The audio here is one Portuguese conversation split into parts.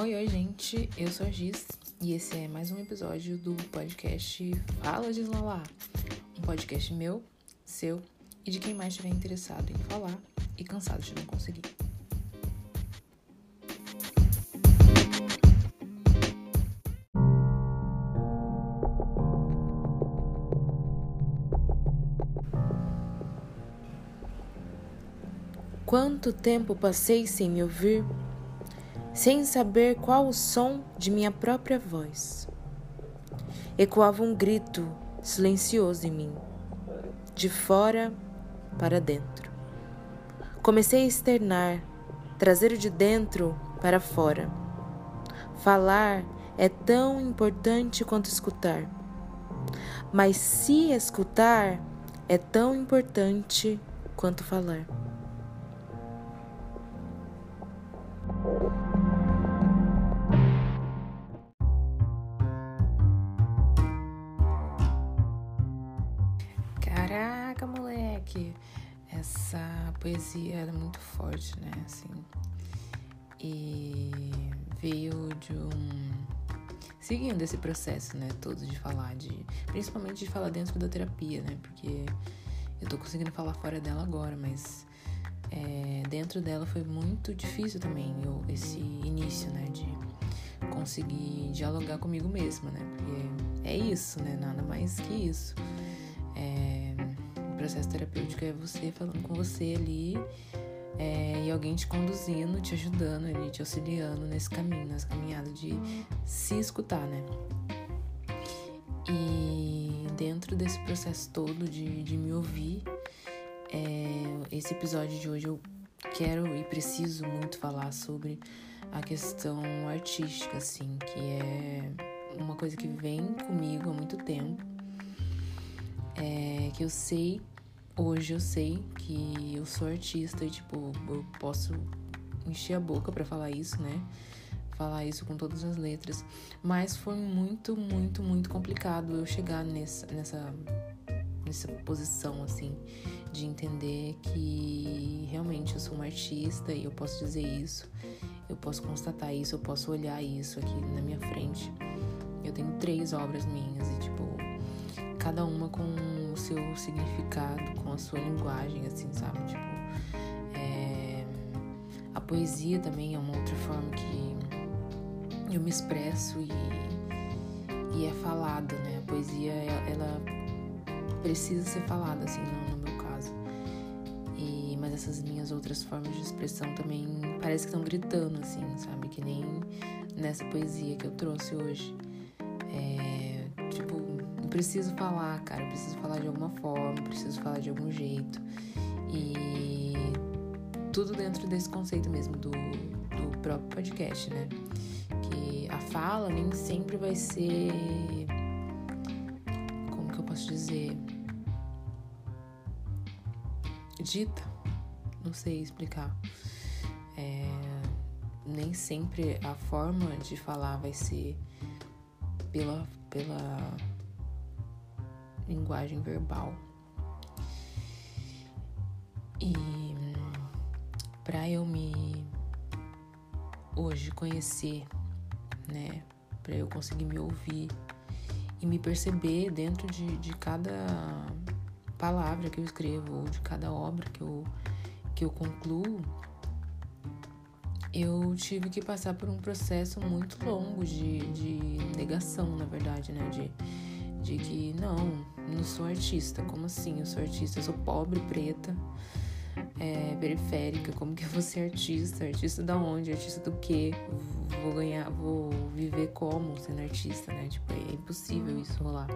Oi, oi, gente. Eu sou a Giz e esse é mais um episódio do podcast Fala de Lala. Um podcast meu, seu e de quem mais estiver interessado em falar e cansado de não conseguir. Quanto tempo passei sem me ouvir? Sem saber qual o som de minha própria voz. Ecoava um grito silencioso em mim, de fora para dentro. Comecei a externar, trazer de dentro para fora. Falar é tão importante quanto escutar. Mas se escutar é tão importante quanto falar. Essa poesia era muito forte, né? Assim. E veio de um. Seguindo esse processo, né? Todo de falar, de. Principalmente de falar dentro da terapia, né? Porque eu tô conseguindo falar fora dela agora, mas é, dentro dela foi muito difícil também eu, esse início, né? De conseguir dialogar comigo mesma, né? Porque é isso, né? Nada mais que isso. Processo terapêutico é você falando com você ali é, e alguém te conduzindo, te ajudando, ali, te auxiliando nesse caminho, nessa caminhada de se escutar, né? E dentro desse processo todo de, de me ouvir, é, esse episódio de hoje eu quero e preciso muito falar sobre a questão artística, assim, que é uma coisa que vem comigo há muito tempo. É, que eu sei hoje eu sei que eu sou artista e, tipo, eu posso encher a boca para falar isso, né? Falar isso com todas as letras. Mas foi muito, muito, muito complicado eu chegar nessa, nessa, nessa posição, assim, de entender que realmente eu sou uma artista e eu posso dizer isso, eu posso constatar isso, eu posso olhar isso aqui na minha frente. Eu tenho três obras minhas e, tipo, cada uma com seu significado, com a sua linguagem, assim, sabe? Tipo, é... a poesia também é uma outra forma que eu me expresso e, e é falada, né? A poesia, ela precisa ser falada, assim, no, no meu caso. E, mas essas minhas outras formas de expressão também parece que estão gritando, assim, sabe? Que nem nessa poesia que eu trouxe hoje. É, preciso falar, cara, preciso falar de alguma forma, preciso falar de algum jeito. E tudo dentro desse conceito mesmo do, do próprio podcast, né? Que a fala nem sempre vai ser. Como que eu posso dizer? Dita. Não sei explicar. É, nem sempre a forma de falar vai ser pela, pela linguagem verbal. E para eu me hoje conhecer, né, para eu conseguir me ouvir e me perceber dentro de, de cada palavra que eu escrevo ou de cada obra que eu, que eu concluo, eu tive que passar por um processo muito longo de, de negação, na verdade, né? De, de que não, não sou artista. Como assim? Eu sou artista, eu sou pobre, preta, é, periférica. Como que eu vou ser artista? Artista da onde? Artista do quê? Vou ganhar, vou viver como sendo artista, né? Tipo, é impossível isso rolar.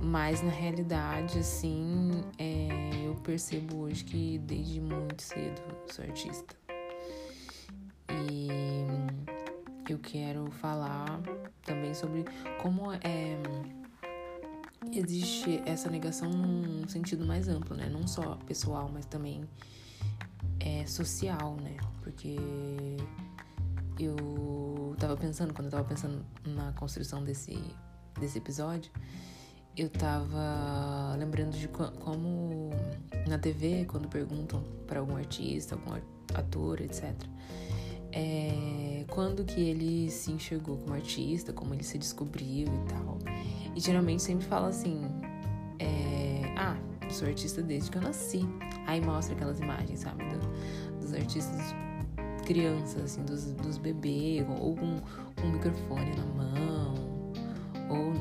Mas na realidade, assim, é, eu percebo hoje que desde muito cedo sou artista. E eu quero falar também sobre como é existe essa negação num sentido mais amplo, né? Não só pessoal, mas também é social, né? Porque eu tava pensando, quando eu tava pensando na construção desse, desse episódio, eu tava lembrando de como na TV, quando perguntam para algum artista, algum ator, etc., é, quando que ele se enxergou como artista, como ele se descobriu e tal. E geralmente sempre fala assim: é, Ah, sou artista desde que eu nasci. Aí mostra aquelas imagens, sabe? Do, dos artistas crianças, assim, dos, dos bebês, ou com, um microfone na mão, ou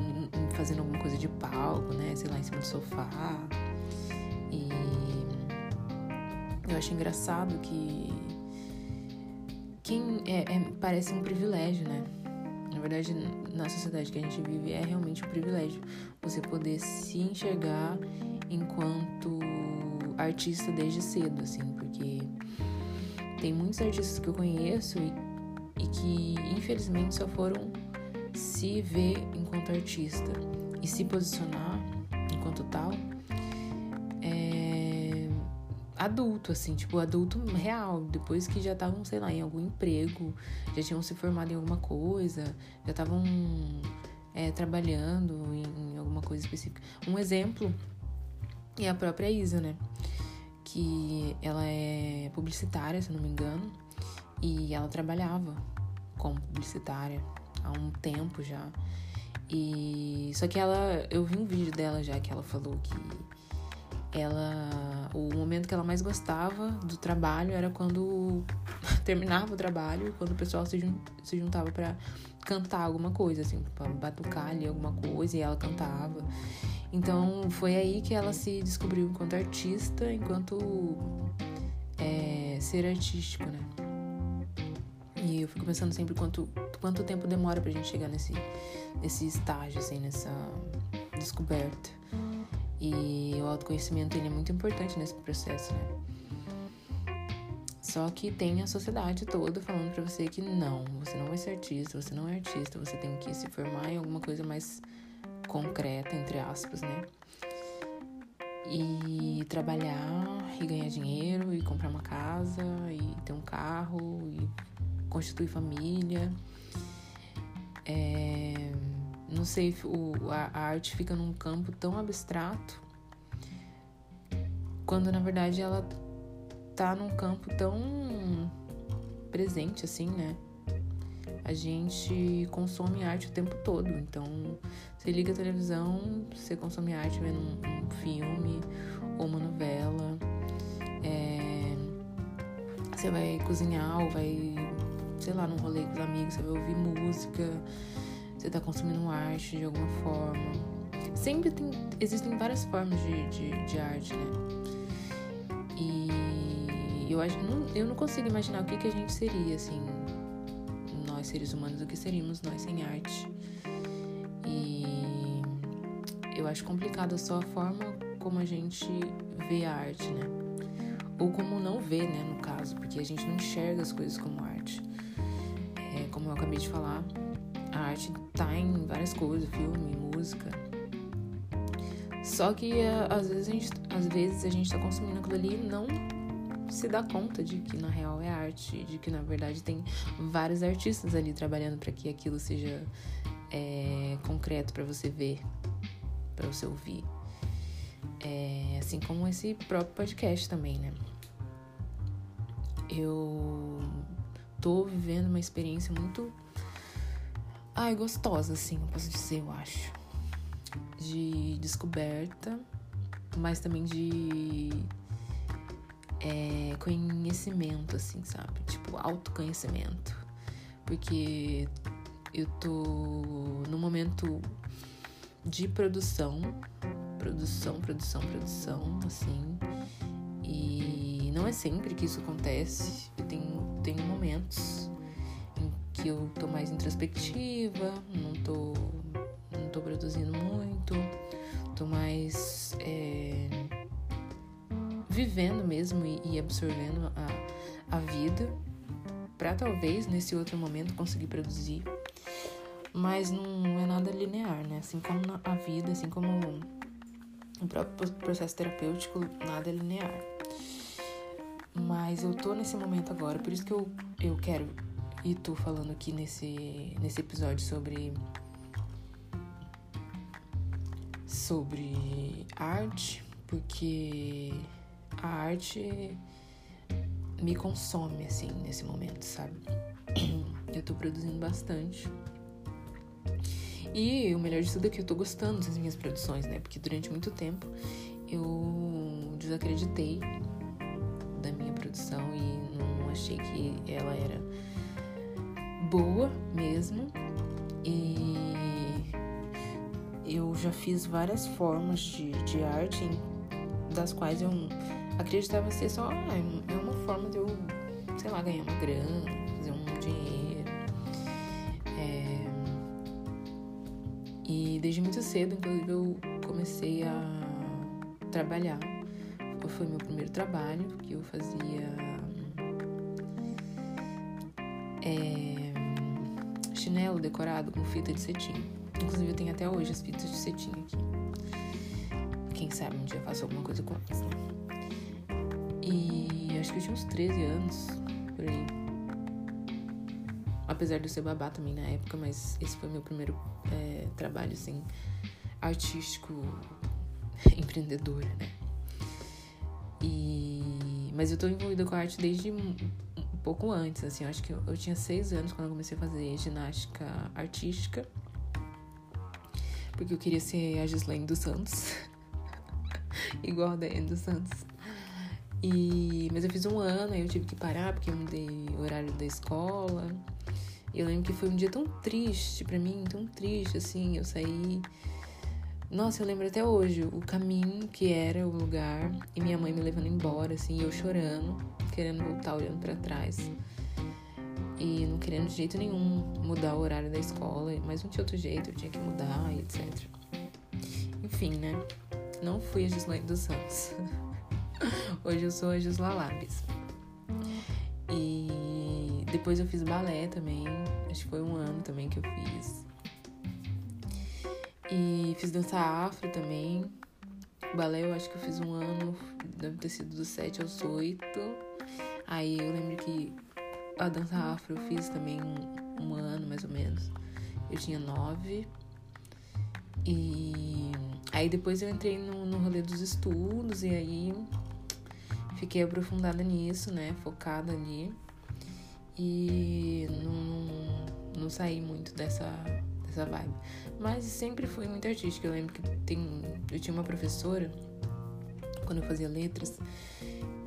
fazendo alguma coisa de palco, né? Sei lá, em cima do sofá. E eu acho engraçado que quem é, é, parece um privilégio, né? Na verdade, na sociedade que a gente vive é realmente um privilégio você poder se enxergar enquanto artista desde cedo, assim, porque tem muitos artistas que eu conheço e, e que infelizmente só foram se ver enquanto artista e se posicionar enquanto tal adulto, assim, tipo, adulto real, depois que já estavam, sei lá, em algum emprego, já tinham se formado em alguma coisa, já estavam é, trabalhando em, em alguma coisa específica. Um exemplo é a própria Isa, né? Que ela é publicitária, se não me engano, e ela trabalhava como publicitária há um tempo já. E só que ela, eu vi um vídeo dela já que ela falou que ela o momento que ela mais gostava do trabalho era quando terminava o trabalho, quando o pessoal se, jun, se juntava para cantar alguma coisa assim, para batucar ali alguma coisa e ela cantava. Então foi aí que ela se descobriu enquanto artista, enquanto é, ser artístico, né? E eu fico pensando sempre quanto, quanto tempo demora pra gente chegar nesse, nesse estágio, assim, nessa descoberta. E o autoconhecimento ele é muito importante nesse processo, né? Só que tem a sociedade toda falando para você que não, você não vai ser artista, você não é artista, você tem que se formar em alguma coisa mais concreta, entre aspas, né? E trabalhar e ganhar dinheiro e comprar uma casa e ter um carro e constituir família. É, não sei, o, a, a arte fica num campo tão abstrato quando na verdade ela tá num campo tão presente assim, né? A gente consome arte o tempo todo, então você liga a televisão, você consome arte vendo um, um filme ou uma novela, é, você vai cozinhar ou vai sei lá, num rolê com os amigos, você vai ouvir música, você tá consumindo arte de alguma forma. Sempre tem, existem várias formas de, de, de arte, né? E eu, acho, não, eu não consigo imaginar o que, que a gente seria, assim, nós seres humanos, o que seríamos nós sem arte. E eu acho complicado só a forma como a gente vê a arte, né? Ou como não vê, né, no caso, porque a gente não enxerga as coisas como arte como eu acabei de falar, a arte tá em várias coisas, filme, música. Só que eh, às vezes a gente, às vezes a gente tá consumindo aquilo ali e não se dá conta de que na real é arte, de que na verdade tem vários artistas ali trabalhando para que aquilo seja é, concreto para você ver, para você ouvir. É, assim como esse próprio podcast também, né? Eu tô vivendo uma experiência muito. Ai, gostosa, assim, eu posso dizer, eu acho. De descoberta, mas também de é, conhecimento, assim, sabe? Tipo, autoconhecimento. Porque eu tô no momento de produção, produção, produção, produção, assim. E não é sempre que isso acontece. Eu tenho tenho momentos que eu tô mais introspectiva, não tô, não tô produzindo muito, tô mais é, vivendo mesmo e, e absorvendo a, a vida para talvez nesse outro momento conseguir produzir. Mas não é nada linear, né? Assim como a vida, assim como o próprio processo terapêutico, nada é linear. Mas eu tô nesse momento agora, por isso que eu, eu quero e tô falando aqui nesse, nesse episódio sobre sobre arte, porque a arte me consome assim nesse momento, sabe? Eu tô produzindo bastante. E o melhor de tudo é que eu tô gostando das minhas produções, né? Porque durante muito tempo eu desacreditei da minha produção e não achei que ela era boa mesmo. E eu já fiz várias formas de, de arte das quais eu acreditava ser só ah, é uma forma de eu, sei lá, ganhar uma grana, fazer um dinheiro. É... E desde muito cedo, inclusive, eu comecei a trabalhar. Foi meu primeiro trabalho, que eu fazia é, chinelo decorado com fita de cetim. Inclusive, eu tenho até hoje as fitas de cetim aqui. Quem sabe um dia eu faço alguma coisa com elas, né? E acho que eu tinha uns 13 anos, por aí. Apesar de eu ser babá também na época, mas esse foi meu primeiro é, trabalho, assim, artístico, empreendedor, né? E... Mas eu tô envolvida com a arte desde pouco antes, assim, acho que eu, eu tinha seis anos quando eu comecei a fazer ginástica artística. Porque eu queria ser a Gislaine dos Santos. Igual a Daiane dos Santos. E, mas eu fiz um ano, aí eu tive que parar porque eu mudei o horário da escola. E eu lembro que foi um dia tão triste para mim, tão triste, assim. Eu saí. Nossa, eu lembro até hoje o caminho que era o lugar e minha mãe me levando embora, assim, eu chorando, querendo voltar, olhando para trás. E não querendo de jeito nenhum mudar o horário da escola, mas não tinha outro jeito, eu tinha que mudar e etc. Enfim, né? Não fui a Gislaine dos Santos. Hoje eu sou a Gisla Labes. E depois eu fiz balé também. Acho que foi um ano também que eu fiz. E fiz dança afro também. Balé eu acho que eu fiz um ano, deve ter sido dos 7 aos 8. Aí eu lembro que a dança afro eu fiz também um, um ano mais ou menos. Eu tinha 9. E aí depois eu entrei no, no rolê dos estudos e aí fiquei aprofundada nisso, né? Focada ali. E não, não saí muito dessa, dessa vibe. Mas sempre fui muito artística. Eu lembro que tem, eu tinha uma professora, quando eu fazia letras,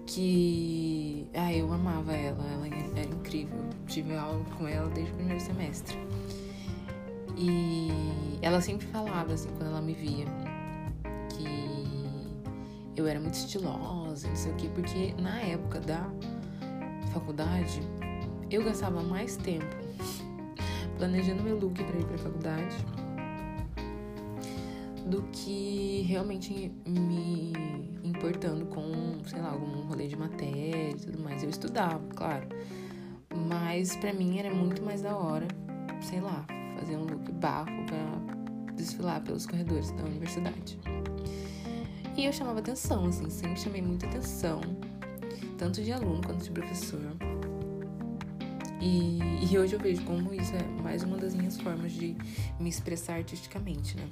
que. Ah, eu amava ela, ela era incrível. Tive aula com ela desde o primeiro semestre. E ela sempre falava, assim, quando ela me via, eu era muito estilosa, não sei o quê, porque na época da faculdade eu gastava mais tempo planejando meu look para ir para a faculdade do que realmente me importando com, sei lá, algum rolê de matéria e tudo mais. Eu estudava, claro, mas para mim era muito mais da hora, sei lá, fazer um look bafo para desfilar pelos corredores da universidade. E eu chamava atenção, assim, sempre chamei muita atenção, tanto de aluno quanto de professor. E, e hoje eu vejo como isso é mais uma das minhas formas de me expressar artisticamente, né?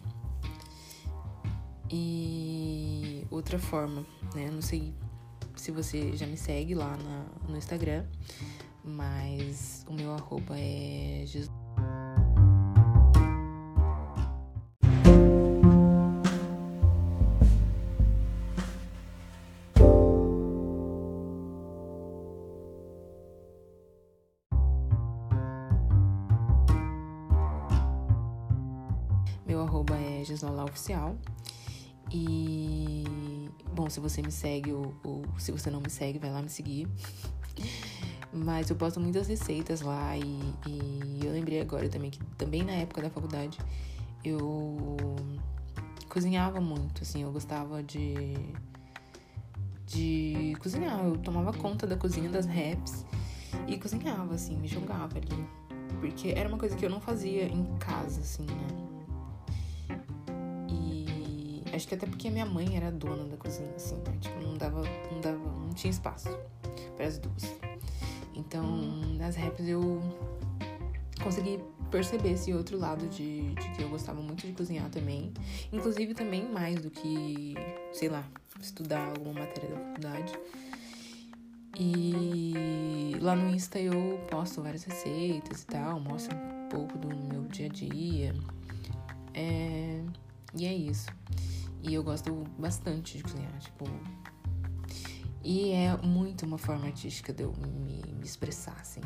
E outra forma, né? Não sei se você já me segue lá na, no Instagram, mas o meu arroba é Jesus. oficial. E bom, se você me segue ou, ou, se você não me segue, vai lá me seguir. Mas eu posto muitas receitas lá e, e eu lembrei agora também que também na época da faculdade eu cozinhava muito, assim, eu gostava de de cozinhar, eu tomava conta da cozinha das reps e cozinhava assim, me jogava ali. Porque era uma coisa que eu não fazia em casa, assim, né? Acho que até porque minha mãe era dona da cozinha, assim, né? Tipo, não dava, não dava, não tinha espaço para as duas. Então, nas raps eu consegui perceber esse outro lado de, de, que eu gostava muito de cozinhar também. Inclusive também mais do que, sei lá, estudar alguma matéria da faculdade. E lá no Insta eu posto várias receitas e tal, mostro um pouco do meu dia a dia. É, e é isso. E eu gosto bastante de cozinhar, tipo. E é muito uma forma artística de eu me, me expressar, assim.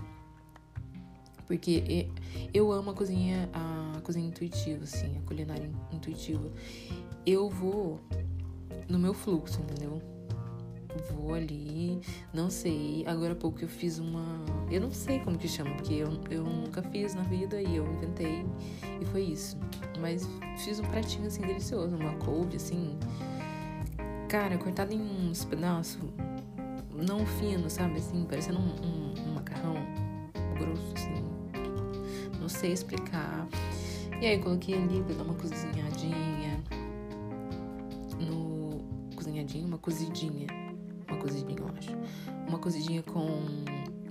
Porque eu amo a cozinha, a cozinha intuitiva, assim, a culinária intuitiva. Eu vou no meu fluxo, entendeu? Vou ali, não sei. Agora há pouco eu fiz uma. Eu não sei como que chama, porque eu, eu nunca fiz na vida e eu inventei. E foi isso. Mas fiz um pratinho assim delicioso, uma couve assim. Cara, cortada em uns pedaços não fino, sabe? Assim, parecendo um, um, um macarrão grosso, assim. Não sei explicar. E aí coloquei ali pra dar uma cozinhadinha. No. Cozinhadinha? Uma cozidinha. Uma cozidinha, eu acho. Uma cozidinha com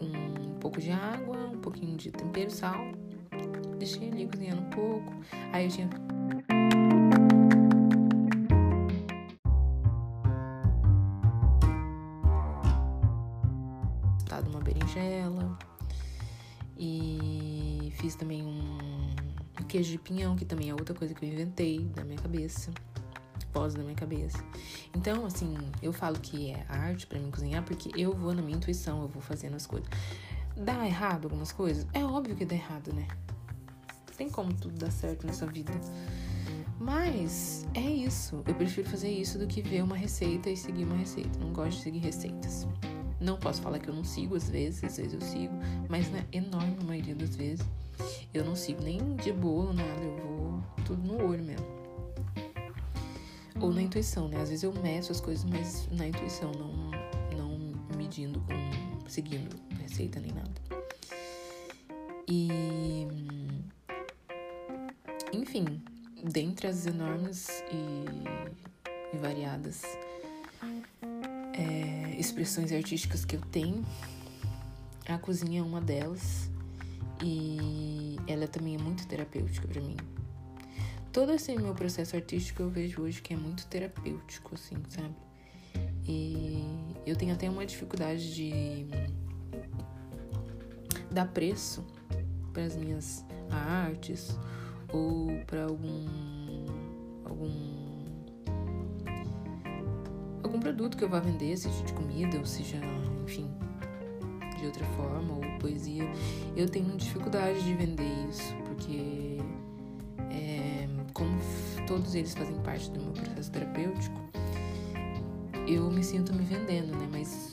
um pouco de água, um pouquinho de tempero, sal. Deixei ali cozinhando um pouco. Aí eu tinha uma berinjela. E fiz também um queijo de pinhão, que também é outra coisa que eu inventei na minha cabeça. Pós na minha cabeça. Então, assim, eu falo que é arte para mim cozinhar porque eu vou na minha intuição, eu vou fazendo as coisas. Dá errado algumas coisas? É óbvio que dá errado, né? Tem como tudo dar certo nessa vida. Mas é isso. Eu prefiro fazer isso do que ver uma receita e seguir uma receita. Não gosto de seguir receitas. Não posso falar que eu não sigo às vezes, às vezes eu sigo, mas na enorme maioria das vezes eu não sigo nem de bolo, nada, eu vou tudo no olho mesmo. Ou na intuição, né? Às vezes eu meço as coisas, mas na intuição, não, não medindo com. seguindo receita nem nada. E. Enfim, dentre as enormes e, e variadas é, expressões artísticas que eu tenho. A cozinha é uma delas e ela também é muito terapêutica para mim. Todo esse meu processo artístico eu vejo hoje que é muito terapêutico, assim, sabe? E eu tenho até uma dificuldade de dar preço para as minhas artes ou para algum algum algum produto que eu vá vender, seja de comida ou seja, enfim, de outra forma, ou poesia, eu tenho dificuldade de vender isso, porque todos eles fazem parte do meu processo terapêutico, eu me sinto me vendendo, né? Mas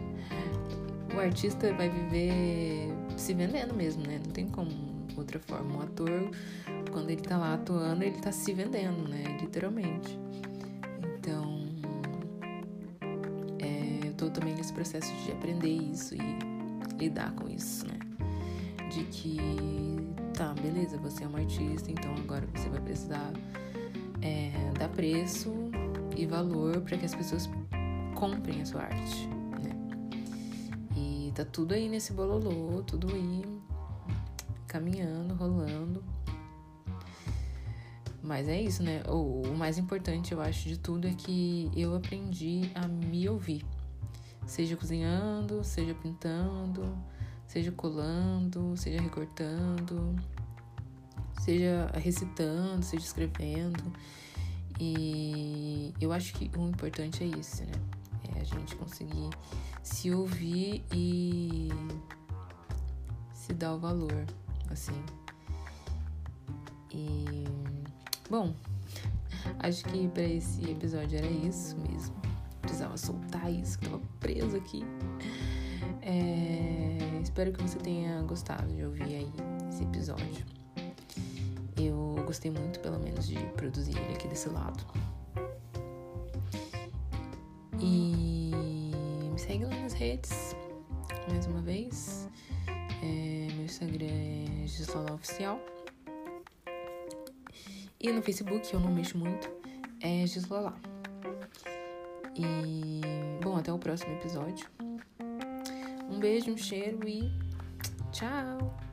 o artista vai viver se vendendo mesmo, né? Não tem como outra forma. O ator, quando ele tá lá atuando, ele tá se vendendo, né? Literalmente. tô também nesse processo de aprender isso e lidar com isso, né? De que, tá, beleza, você é um artista, então agora você vai precisar é, dar preço e valor para que as pessoas comprem a sua arte, né? E tá tudo aí nesse bololô, tudo aí caminhando, rolando. Mas é isso, né? O, o mais importante, eu acho, de tudo é que eu aprendi a me ouvir Seja cozinhando, seja pintando, seja colando, seja recortando, seja recitando, seja escrevendo. E eu acho que o importante é isso, né? É a gente conseguir se ouvir e se dar o valor, assim. E bom, acho que para esse episódio era isso mesmo precisava soltar isso, que tava preso aqui. É, espero que você tenha gostado de ouvir aí esse episódio. Eu gostei muito, pelo menos, de produzir ele aqui desse lado. E me segue lá nas redes, mais uma vez. É, meu Instagram é Gisola Oficial. E no Facebook, eu não mexo muito, é Gisola. E, bom, até o próximo episódio. Um beijo, um cheiro e tchau!